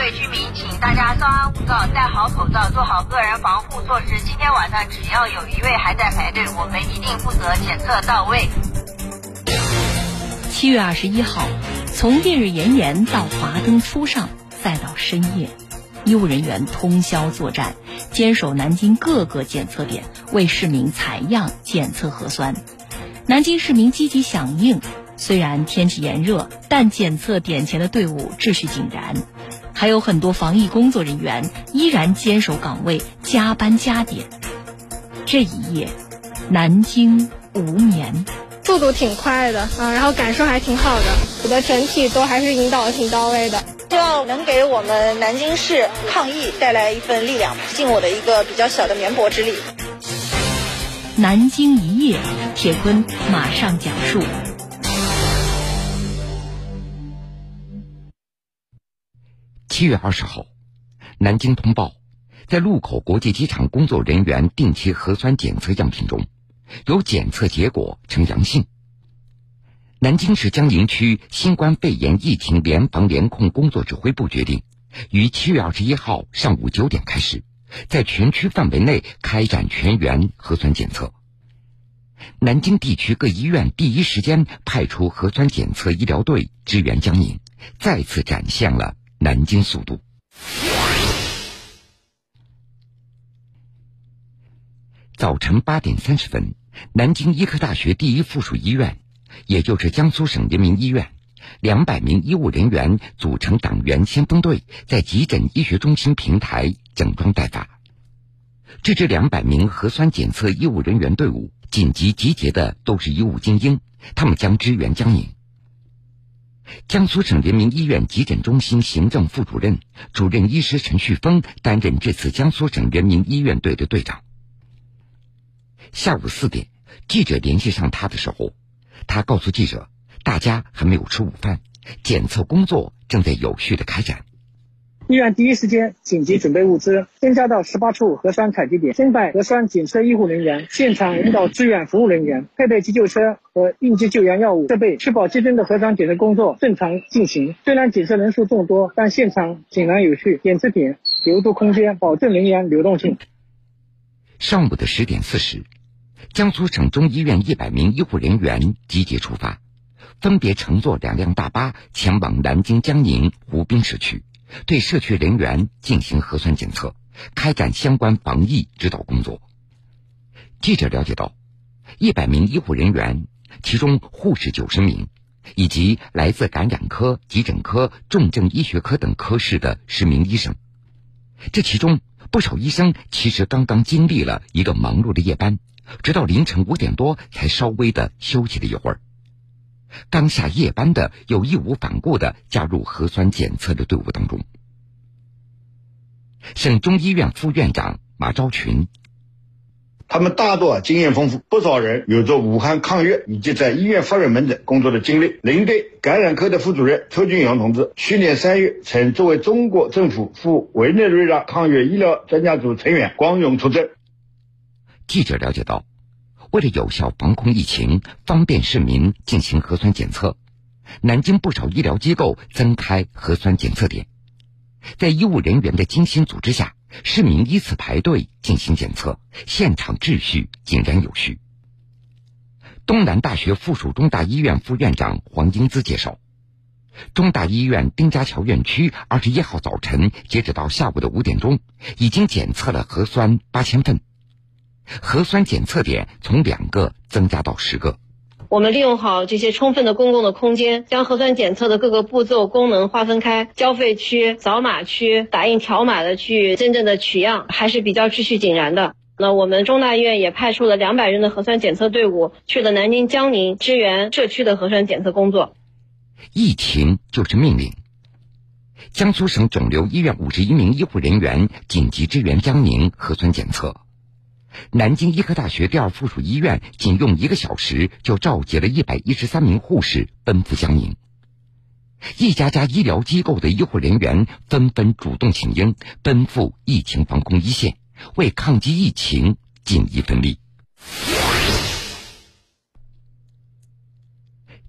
各位居民，请大家稍安勿躁，戴好口罩，做好个人防护措施。今天晚上只要有一位还在排队，我们一定负责检测到位。七月二十一号，从烈日炎炎到华灯初上，再到深夜，医务人员通宵作战，坚守南京各个检测点，为市民采样、检测核酸。南京市民积极响应。虽然天气炎热，但检测点前的队伍秩序井然，还有很多防疫工作人员依然坚守岗位，加班加点。这一夜，南京无眠，速度挺快的啊，然后感受还挺好的，我的整体都还是引导的挺到位的。希望能给我们南京市抗疫带来一份力量，尽我的一个比较小的绵薄之力。南京一夜，铁坤马上讲述。七月二十号，南京通报，在禄口国际机场工作人员定期核酸检测样品中，有检测结果呈阳性。南京市江宁区新冠肺炎疫情联防联控工作指挥部决定，于七月二十一号上午九点开始，在全区范围内开展全员核酸检测。南京地区各医院第一时间派出核酸检测医疗队支援江宁，再次展现了。南京速度。早晨八点三十分，南京医科大学第一附属医院，也就是江苏省人民医院，两百名医务人员组成党员先锋队，在急诊医学中心平台整装待发。这支两百名核酸检测医务人员队伍紧急集结的都是医务精英，他们将支援江宁。江苏省人民医院急诊中心行政副主任、主任医师陈旭峰担任这次江苏省人民医院队的队长。下午四点，记者联系上他的时候，他告诉记者，大家还没有吃午饭，检测工作正在有序的开展。医院第一时间紧急准备物资，增加到十八处核酸采集点，增派核酸检测医护人员，现场引导志愿服务人员，配备急救车和应急救援药物设备，确保集中的核酸检测工作正常进行。虽然检测人数众多，但现场井然有序，检测点留足空间，保证人员流动性。上午的十点四十，江苏省中医院一百名医护人员集结出发，分别乘坐两辆大巴前往南京江宁湖滨市区。对社区人员进行核酸检测，开展相关防疫指导工作。记者了解到，一百名医护人员，其中护士九十名，以及来自感染科、急诊科、重症医学科等科室的十名医生。这其中不少医生其实刚刚经历了一个忙碌的夜班，直到凌晨五点多才稍微的休息了一会儿。刚下夜班的，又义无反顾的加入核酸检测的队伍当中。省中医院副院长马昭群，他们大多经验丰富，不少人有着武汉抗疫以及在医院发热门诊工作的经历。领队感染科的副主任邱俊阳同志，去年三月曾作为中国政府赴委内瑞拉抗疫医疗专家组成员光荣出征。记者了解到。为了有效防控疫情，方便市民进行核酸检测，南京不少医疗机构增开核酸检测点。在医务人员的精心组织下，市民依次排队进行检测，现场秩序井然有序。东南大学附属中大医院副院长黄英姿介绍，中大医院丁家桥院区二十一号早晨截止到下午的五点钟，已经检测了核酸八千份。核酸检测点从两个增加到十个。我们利用好这些充分的公共的空间，将核酸检测的各个步骤功能划分开：交费区、扫码区、打印条码的区域，真正的取样还是比较秩序井然的。那我们中大医院也派出了两百人的核酸检测队伍去了南京江宁支援社区的核酸检测工作。疫情就是命令。江苏省肿瘤医院五十一名医护人员紧急支援江宁核酸检测。南京医科大学第二附属医院仅用一个小时就召集了一百一十三名护士奔赴江宁，一家家医疗机构的医护人员纷纷主动请缨，奔赴疫情防控一线，为抗击疫情尽一份力。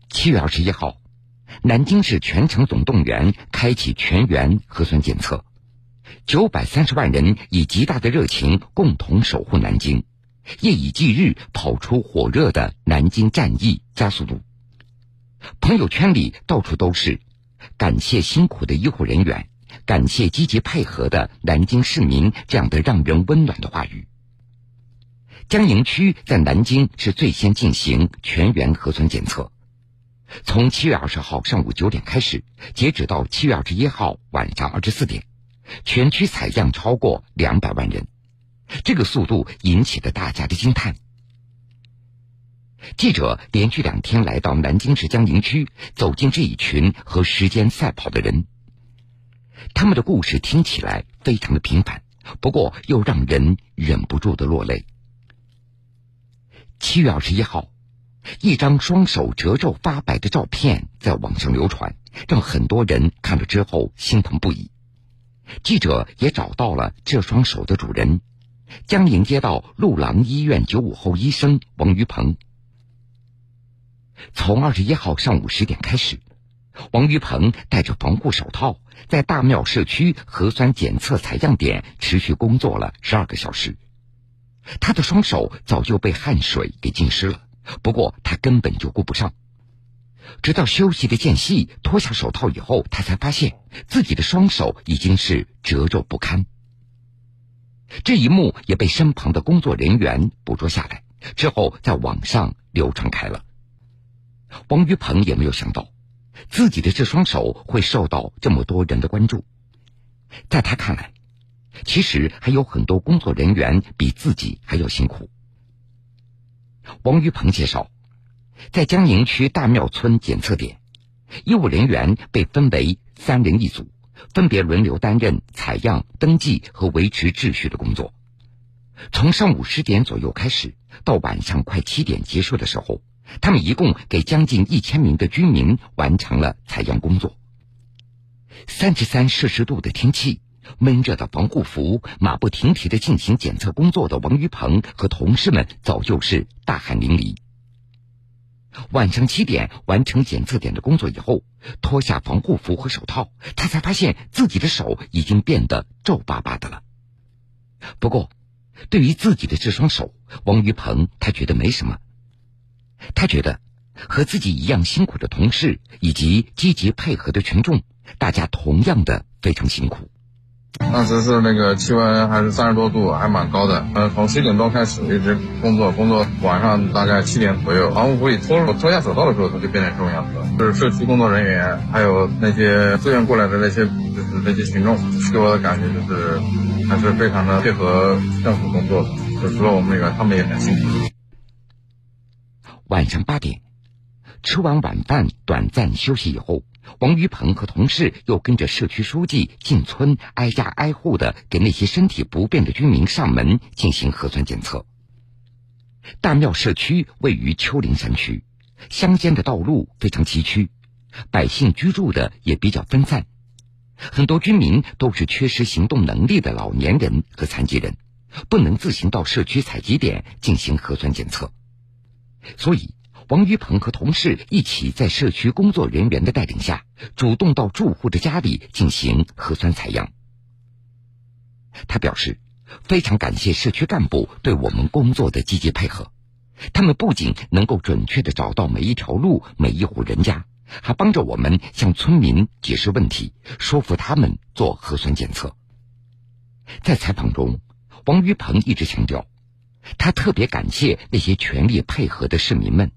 七月二十一号，南京市全城总动员，开启全员核酸检测。九百三十万人以极大的热情共同守护南京，夜以继日跑出火热的南京战役加速度。朋友圈里到处都是“感谢辛苦的医护人员，感谢积极配合的南京市民”这样的让人温暖的话语。江宁区在南京是最先进行全员核酸检测，从七月二十号上午九点开始，截止到七月二十一号晚上二十四点。全区采样超过两百万人，这个速度引起了大家的惊叹。记者连续两天来到南京市江宁区，走进这一群和时间赛跑的人。他们的故事听起来非常的平凡，不过又让人忍不住的落泪。七月二十一号，一张双手褶皱发白的照片在网上流传，让很多人看了之后心疼不已。记者也找到了这双手的主人，江宁街道路郎医院九五后医生王于鹏。从二十一号上午十点开始，王于鹏戴着防护手套，在大庙社区核酸检测采样点持续工作了十二个小时。他的双手早就被汗水给浸湿了，不过他根本就顾不上。直到休息的间隙，脱下手套以后，他才发现自己的双手已经是褶皱不堪。这一幕也被身旁的工作人员捕捉下来，之后在网上流传开了。王于鹏也没有想到，自己的这双手会受到这么多人的关注。在他看来，其实还有很多工作人员比自己还要辛苦。王于鹏介绍。在江宁区大庙村检测点，医务人员被分为三人一组，分别轮流担任采样、登记和维持秩序的工作。从上午十点左右开始，到晚上快七点结束的时候，他们一共给将近一千名的居民完成了采样工作。三十三摄氏度的天气，闷热的防护服，马不停蹄的进行检测工作的王于鹏和同事们早就是大汗淋漓。晚上七点完成检测点的工作以后，脱下防护服和手套，他才发现自己的手已经变得皱巴巴的了。不过，对于自己的这双手，王于鹏他觉得没什么。他觉得和自己一样辛苦的同事以及积极配合的群众，大家同样的非常辛苦。当时是那个气温还是三十多度，还蛮高的。呃，从七点多开始一直工作，工作晚上大概七点左右，防护服一脱，我脱下手套的时候，它就变成这种样子。就是社区工作人员，还有那些自愿过来的那些，就是那些群众，给我的感觉就是还是非常的配合政府工作的。就除了我们以外，他们也很辛苦。晚上八点，吃完晚饭，短暂休息以后。王于鹏和同事又跟着社区书记进村，挨家挨户的给那些身体不便的居民上门进行核酸检测。大庙社区位于丘陵山区，乡间的道路非常崎岖，百姓居住的也比较分散，很多居民都是缺失行动能力的老年人和残疾人，不能自行到社区采集点进行核酸检测，所以。王于鹏和同事一起在社区工作人员的带领下，主动到住户的家里进行核酸采样。他表示，非常感谢社区干部对我们工作的积极配合，他们不仅能够准确的找到每一条路、每一户人家，还帮着我们向村民解释问题，说服他们做核酸检测。在采访中，王于鹏一直强调，他特别感谢那些全力配合的市民们。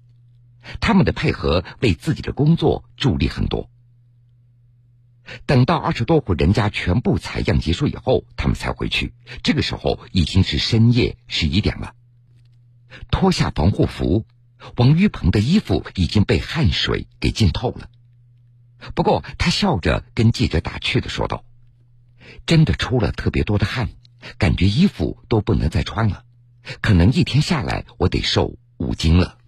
他们的配合为自己的工作助力很多。等到二十多户人家全部采样结束以后，他们才回去。这个时候已经是深夜十一点了。脱下防护服，王于鹏的衣服已经被汗水给浸透了。不过他笑着跟记者打趣的说道：“真的出了特别多的汗，感觉衣服都不能再穿了，可能一天下来我得瘦五斤了。”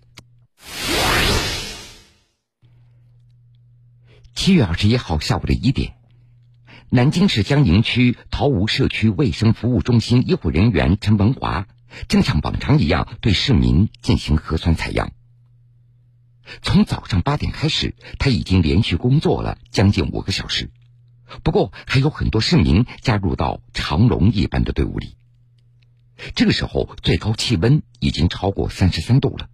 七月二十一号下午的一点，南京市江宁区桃吴社区卫生服务中心医护人员陈文华正像往常一样对市民进行核酸采样。从早上八点开始，他已经连续工作了将近五个小时。不过，还有很多市民加入到长龙一般的队伍里。这个时候，最高气温已经超过三十三度了。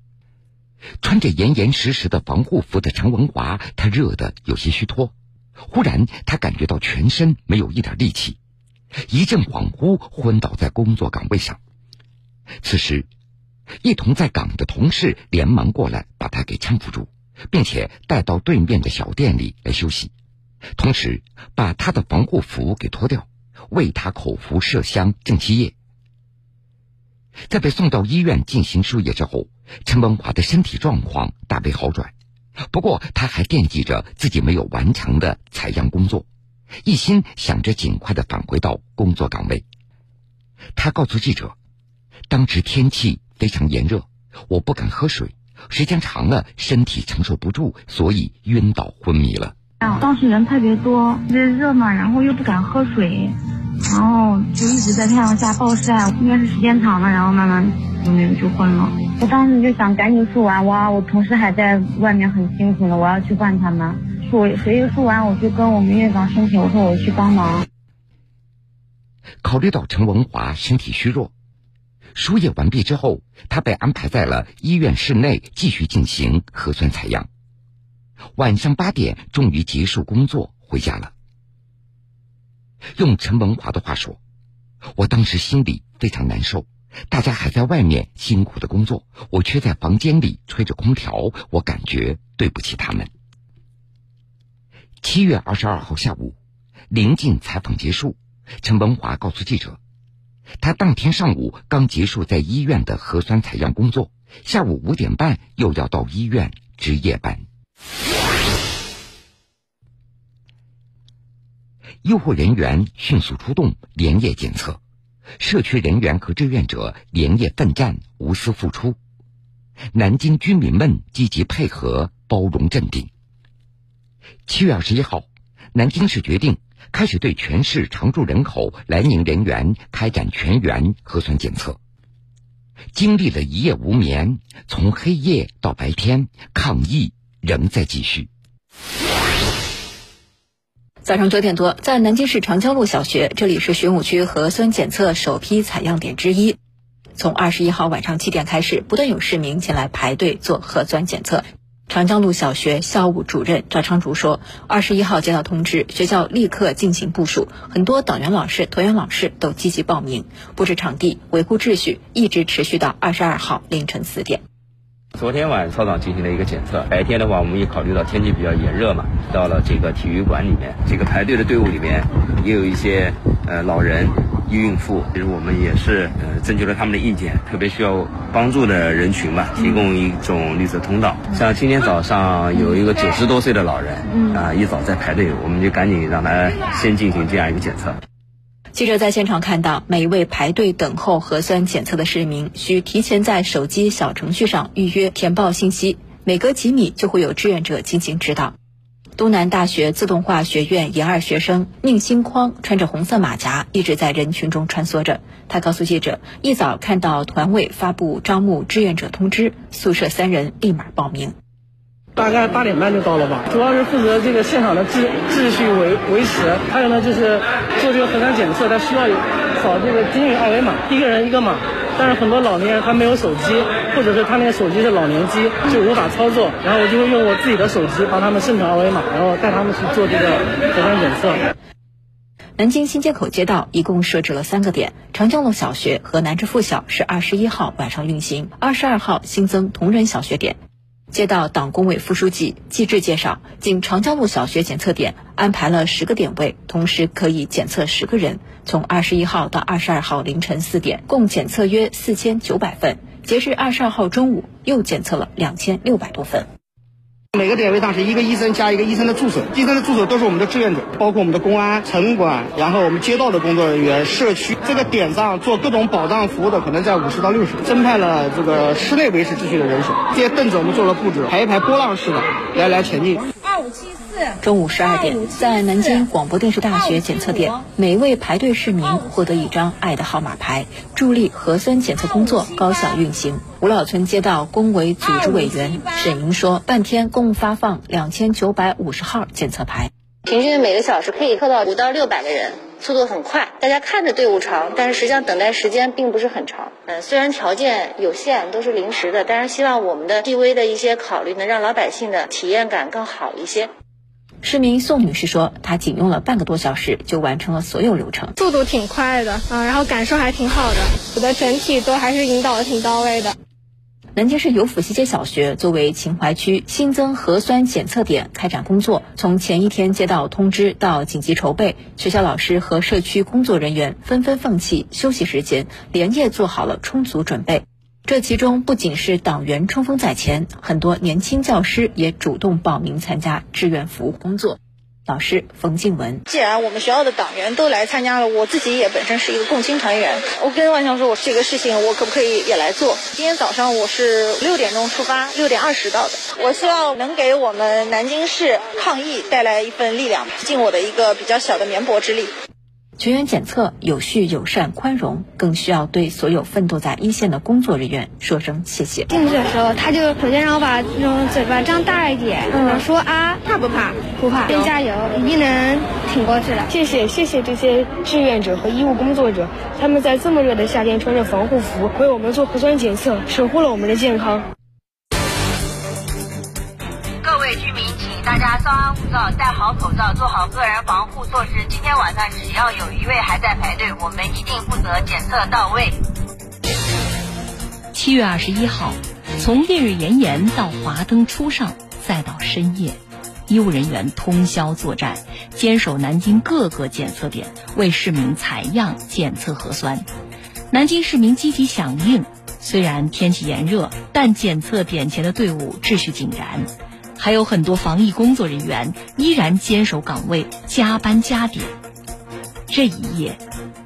穿着严严实实的防护服的陈文华，他热得有些虚脱。忽然，他感觉到全身没有一点力气，一阵恍惚，昏倒在工作岗位上。此时，一同在岗的同事连忙过来把他给搀扶住，并且带到对面的小店里来休息，同时把他的防护服给脱掉，为他口服麝香正气液。在被送到医院进行输液之后，陈文华的身体状况大为好转。不过，他还惦记着自己没有完成的采样工作，一心想着尽快的返回到工作岗位。他告诉记者，当时天气非常炎热，我不敢喝水，时间长了身体承受不住，所以晕倒昏迷了。当时人特别多，热嘛，然后又不敢喝水。然后就一直在太阳下暴晒，应该是时间长了，然后慢慢就那个就昏了。我当时就想赶紧输完，哇，我同事还在外面很辛苦呢，我要去换他们。输谁输完，我就跟我们院长申请，我说我去帮忙。考虑到陈文华身体虚弱，输液完毕之后，他被安排在了医院室内继续进行核酸采样。晚上八点，终于结束工作，回家了。用陈文华的话说：“我当时心里非常难受，大家还在外面辛苦的工作，我却在房间里吹着空调，我感觉对不起他们。”七月二十二号下午，临近采访结束，陈文华告诉记者，他当天上午刚结束在医院的核酸采样工作，下午五点半又要到医院值夜班。医护人员迅速出动，连夜检测；社区人员和志愿者连夜奋战，无私付出。南京居民们积极配合，包容镇定。七月二十一号，南京市决定开始对全市常住人口来宁人员开展全员核酸检测。经历了一夜无眠，从黑夜到白天，抗疫仍在继续。早上九点多，在南京市长江路小学，这里是玄武区核酸检测首批采样点之一。从二十一号晚上七点开始，不断有市民前来排队做核酸检测。长江路小学校务主任赵昌竹说：“二十一号接到通知，学校立刻进行部署，很多党员老师、团员老师都积极报名，布置场地，维护秩序，一直持续到二十二号凌晨四点。”昨天晚操场进行了一个检测，白天的话，我们也考虑到天气比较炎热嘛，到了这个体育馆里面，这个排队的队伍里面也有一些呃老人、孕妇，其实我们也是呃征求了他们的意见，特别需要帮助的人群吧，提供一种绿色通道。像今天早上有一个九十多岁的老人，啊，一早在排队，我们就赶紧让他先进行这样一个检测。记者在现场看到，每一位排队等候核酸检测的市民需提前在手机小程序上预约填报信息，每隔几米就会有志愿者进行指导。东南大学自动化学院研二学生宁新匡穿着红色马甲，一直在人群中穿梭着。他告诉记者，一早看到团委发布招募志愿者通知，宿舍三人立马报名。大概八点半就到了吧，主要是负责这个现场的秩秩序维维持，还有呢就是做这个核酸检测，他需要扫这个今日二维码，一个人一个码。但是很多老年人他没有手机，或者是他那个手机是老年机，就无法操作。然后我就会用我自己的手机帮他们生成二维码，然后带他们去做这个核酸检测。南京新街口街道一共设置了三个点，长江路小学和南直附小是二十一号晚上运行，二十二号新增同仁小学点。街道党工委副书记季志介绍，仅长江路小学检测点安排了十个点位，同时可以检测十个人。从二十一号到二十二号凌晨四点，共检测约四千九百份。截至二十二号中午，又检测了两千六百多份。每个点位上是一个医生加一个医生的助手，医生的助手都是我们的志愿者，包括我们的公安、城管，然后我们街道的工作人员、社区。这个点上做各种保障服务的可能在五十到六十，增派了这个室内维持秩序的人手。这些凳子我们做了布置，排一排波浪式的，来来前进。中午十二点，在南京广播电视大学检测点，每位排队市民获得一张爱的号码牌，助力核酸检测工作高效运行。五老村街道工委组织委员沈莹说，半天共发放两千九百五十号检测牌，平均每个小时可以测到五到六百个人。速度很快，大家看着队伍长，但是实际上等待时间并不是很长。嗯，虽然条件有限，都是临时的，但是希望我们的细微的一些考虑，能让老百姓的体验感更好一些。市民宋女士说，她仅用了半个多小时就完成了所有流程，速度挺快的啊，然后感受还挺好的，我的整体都还是引导的挺到位的。南京市有府西街小学作为秦淮区新增核酸检测点开展工作，从前一天接到通知到紧急筹备，学校老师和社区工作人员纷纷放弃休息时间，连夜做好了充足准备。这其中不仅是党员冲锋在前，很多年轻教师也主动报名参加志愿服务工作。老师冯静文，既然我们学校的党员都来参加了，我自己也本身是一个共青团员，我跟万强说，我这个事情我可不可以也来做？今天早上我是六点钟出发，六点二十到的。我希望能给我们南京市抗疫带来一份力量，尽我的一个比较小的绵薄之力。全员检测有序、友善、宽容，更需要对所有奋斗在一线的工作人员说声谢谢。进去的时候，他就首先让我把那种嘴巴张大一点，嗯，说啊，怕不怕？不怕，先加油，一定能挺过去的。谢谢，谢谢这些志愿者和医务工作者，他们在这么热的夏天穿着防护服为我们做核酸检测，守护了我们的健康。大家稍安勿躁，戴好口罩，做好个人防护措施。今天晚上只要有一位还在排队，我们一定负责检测到位。七月二十一号，从烈日炎炎到华灯初上，再到深夜，医务人员通宵作战，坚守南京各个检测点，为市民采样检测核酸。南京市民积极响应，虽然天气炎热，但检测点前的队伍秩序井然。还有很多防疫工作人员依然坚守岗位，加班加点。这一夜，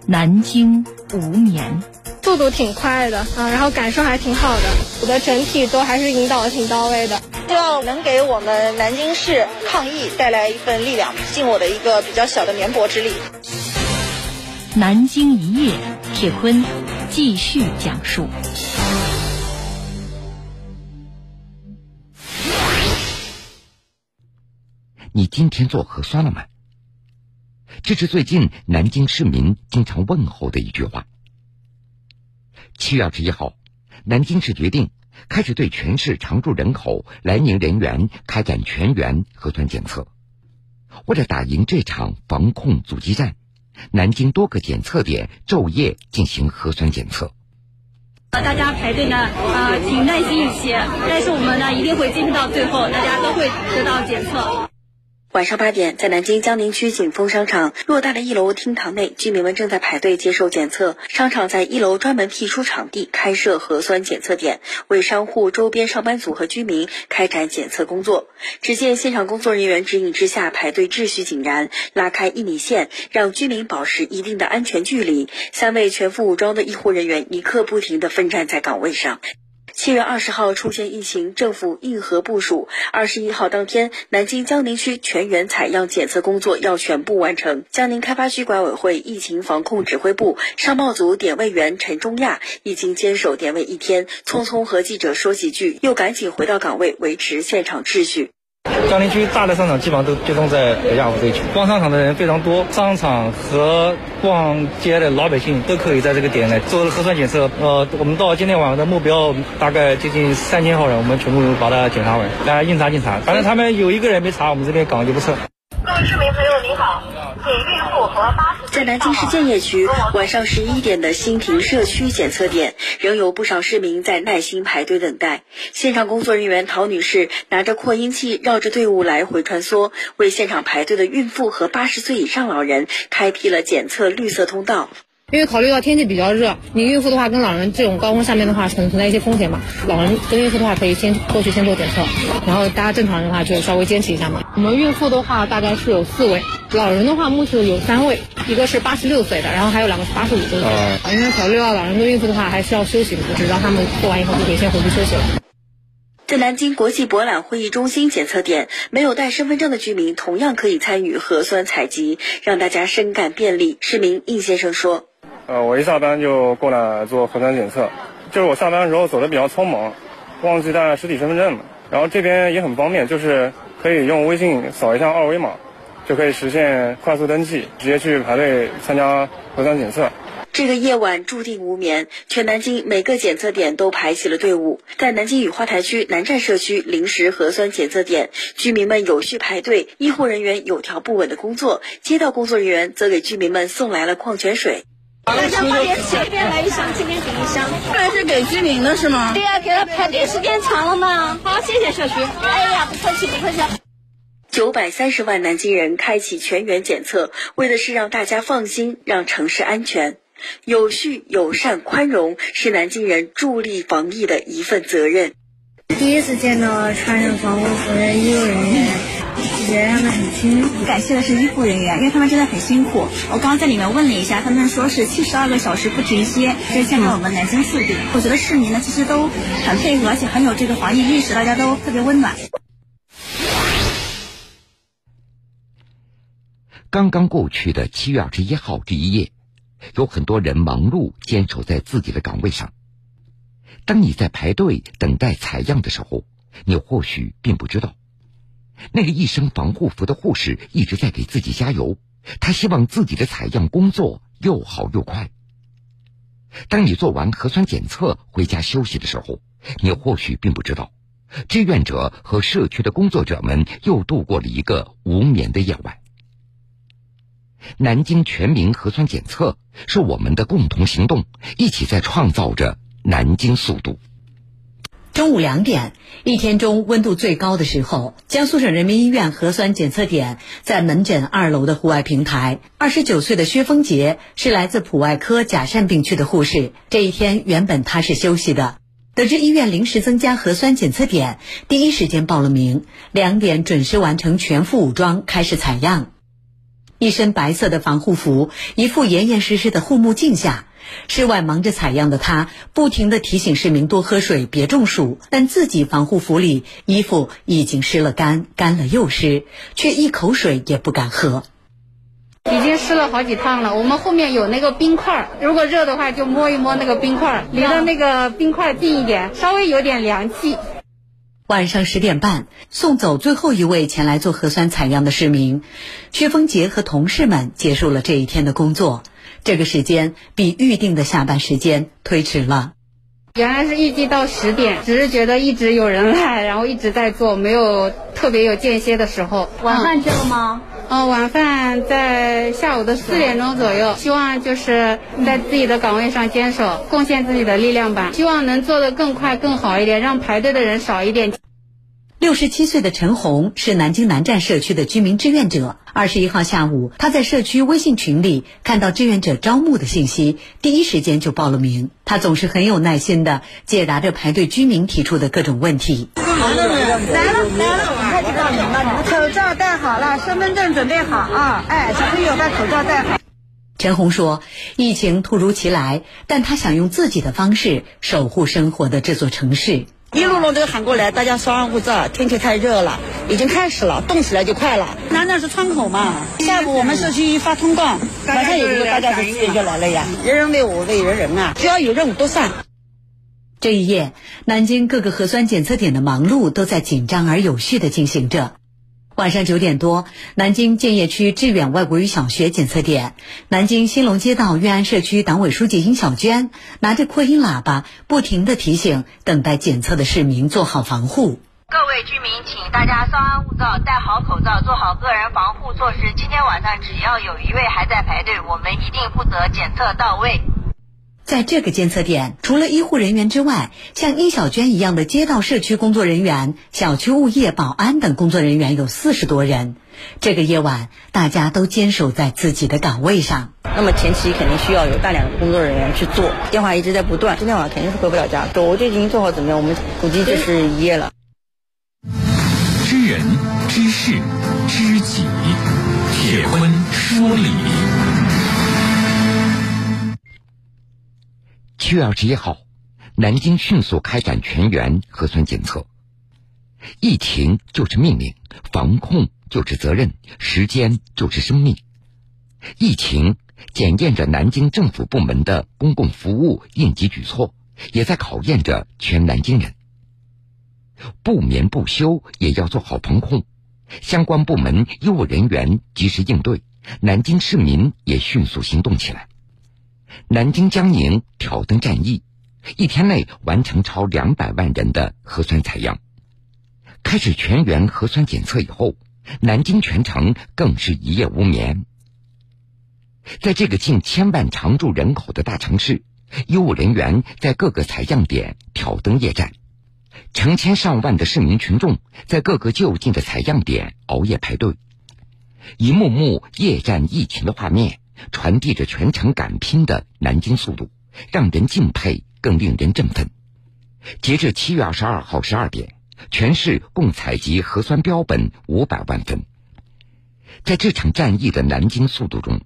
南京无眠，速度挺快的啊，然后感受还挺好的，我的整体都还是引导的挺到位的。希望能给我们南京市抗疫带来一份力量，尽我的一个比较小的绵薄之力。南京一夜，铁坤继续讲述。你今天做核酸了吗？这是最近南京市民经常问候的一句话。七月二十一号，南京市决定开始对全市常住人口、来宁人员开展全员核酸检测。为了打赢这场防控阻击战，南京多个检测点昼夜进行核酸检测。大家排队呢，呃，请耐心一些，但是我们呢一定会坚持到最后，大家都会得到检测。晚上八点，在南京江宁区景丰商场偌大的一楼厅堂内，居民们正在排队接受检测。商场在一楼专门辟出场地，开设核酸检测点，为商户周边上班族和居民开展检测工作。只见现场工作人员指引之下，排队秩序井然，拉开一米线，让居民保持一定的安全距离。三位全副武装的医护人员一刻不停地奋战在岗位上。七月二十号出现疫情，政府硬核部署。二十一号当天，南京江宁区全员采样检测工作要全部完成。江宁开发区管委会疫情防控指挥部商贸组点位员陈中亚已经坚守点位一天，匆匆和记者说几句，又赶紧回到岗位维持现场秩序。江宁区大的商场基本上都集中在北下湖这一区，逛商场的人非常多，商场和逛街的老百姓都可以在这个点来做核酸检测。呃，我们到今天晚上的目标大概接近三千号人，我们全部把它检查完，大家应查尽查。反正他们有一个人没查，我们这边岗就不撤。各位市民朋友，您好。在南京市建邺区，晚上十一点的新亭社区检测点，仍有不少市民在耐心排队等待。现场工作人员陶女士拿着扩音器绕着队伍来回穿梭，为现场排队的孕妇和八十岁以上老人开辟了检测绿色通道。因为考虑到天气比较热，你孕妇的话跟老人这种高温下面的话存存在一些风险嘛。老人跟孕妇的话可以先过去先做检测，然后大家正常人的话就稍微坚持一下嘛。我们孕妇的话大概是有四位，老人的话目前有三位，一个是八十六岁的，然后还有两个是八十五岁的。因为考虑到老人跟孕妇的话还是要休息的，就是让他们做完以后就可以先回去休息了。在南京国际博览会议中心检测点，没有带身份证的居民同样可以参与核酸采集，让大家深感便利。市民应先生说：“呃，我一下班就过来做核酸检测，就是我下班的时候走的比较匆忙，忘记带实体身份证了。然后这边也很方便，就是可以用微信扫一下二维码，就可以实现快速登记，直接去排队参加核酸检测。”这个夜晚注定无眠，全南京每个检测点都排起了队伍。在南京雨花台区南站社区临时核酸检测点，居民们有序排队，医护人员有条不紊的工作，街道工作人员则给居民们送来了矿泉水。大家发点钱，这边来一箱，这边给一箱，这是给居民的是吗？对呀，给他排队时间长了嘛。好，谢谢社区。哎呀，不客气，不客气。九百三十万南京人开启全员检测，为的是让大家放心，让城市安全。有序、友善、宽容是南京人助力防疫的一份责任。第一次见到穿着防护服的医务人员，觉得他很亲。感谢的是医护人员，因为他们真的很辛苦。我刚刚在里面问了一下，他们说是七十二个小时不停歇，就现在我们南京速度。我觉得市民呢其实都很配合，而且很有这个防疫意识，大家都特别温暖。刚刚过去的七月二十一号这一夜。有很多人忙碌坚守在自己的岗位上。当你在排队等待采样的时候，你或许并不知道，那个一身防护服的护士一直在给自己加油。他希望自己的采样工作又好又快。当你做完核酸检测回家休息的时候，你或许并不知道，志愿者和社区的工作者们又度过了一个无眠的夜晚。南京全民核酸检测是我们的共同行动，一起在创造着南京速度。中午两点，一天中温度最高的时候，江苏省人民医院核酸检测点在门诊二楼的户外平台。二十九岁的薛峰杰是来自普外科甲善病区的护士。这一天原本他是休息的，得知医院临时增加核酸检测点，第一时间报了名。两点准时完成全副武装，开始采样。一身白色的防护服，一副严严实实的护目镜下，室外忙着采样的他，不停地提醒市民多喝水，别中暑。但自己防护服里衣服已经湿了干，干了又湿，却一口水也不敢喝。已经湿了好几趟了。我们后面有那个冰块，如果热的话就摸一摸那个冰块，离着那个冰块近一点，稍微有点凉气。晚上十点半，送走最后一位前来做核酸采样的市民，薛峰杰和同事们结束了这一天的工作。这个时间比预定的下班时间推迟了。原来是预计到十点，只是觉得一直有人来，然后一直在做，没有特别有间歇的时候。晚饭吃了吗？嗯，晚饭在下午的四点钟左右。希望就是在自己的岗位上坚守，贡献自己的力量吧。希望能做得更快、更好一点，让排队的人少一点。六十七岁的陈红是南京南站社区的居民志愿者。二十一号下午，他在社区微信群里看到志愿者招募的信息，第一时间就报了名。他总是很有耐心的解答着排队居民提出的各种问题。来了来了，我们快去报名了。口罩戴好了，身份证准备好啊！哎，小朋友把口罩戴好。陈红说：“疫情突如其来，但他想用自己的方式守护生活的这座城市。”一路路都喊过来，大家稍安勿躁。天气太热了，已经开始了，冻起来就快了。难道是窗口吗，下午我们社区一发通告，马上有一个大家就自己就来了呀。人人为我，为人人啊，只要有任务都上。这一夜，南京各个核酸检测点的忙碌都在紧张而有序的进行着。晚上九点多，南京建邺区致远外国语小学检测点，南京新隆街道运安社区党委书记殷小娟拿着扩音喇叭，不停地提醒等待检测的市民做好防护。各位居民，请大家稍安勿躁，戴好口罩，做好个人防护措施。今天晚上只要有一位还在排队，我们一定负责检测到位。在这个监测点，除了医护人员之外，像殷小娟一样的街道社区工作人员、小区物业、保安等工作人员有四十多人。这个夜晚，大家都坚守在自己的岗位上。那么前期肯定需要有大量的工作人员去做，电话一直在不断。今天晚上肯定是回不了家，我就已经做好准备，我们估计就是一夜了。知人知事知己，铁婚说理。七月二十一号，南京迅速开展全员核酸检测。疫情就是命令，防控就是责任，时间就是生命。疫情检验着南京政府部门的公共服务应急举措，也在考验着全南京人。不眠不休也要做好防控，相关部门医务人员及时应对，南京市民也迅速行动起来。南京江宁挑灯战役，一天内完成超两百万人的核酸采样。开始全员核酸检测以后，南京全城更是一夜无眠。在这个近千万常住人口的大城市，医务人员在各个采样点挑灯夜战，成千上万的市民群众在各个就近的采样点熬夜排队，一幕幕夜战疫情的画面，传递着全程敢拼的南京速度，让人敬佩，更令人振奋。截至七月二十二号十二点。全市共采集核酸标本五百万份。在这场战役的南京速度中，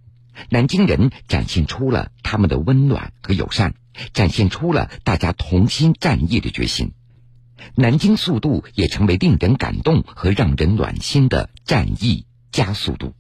南京人展现出了他们的温暖和友善，展现出了大家同心战役的决心。南京速度也成为令人感动和让人暖心的战役加速度。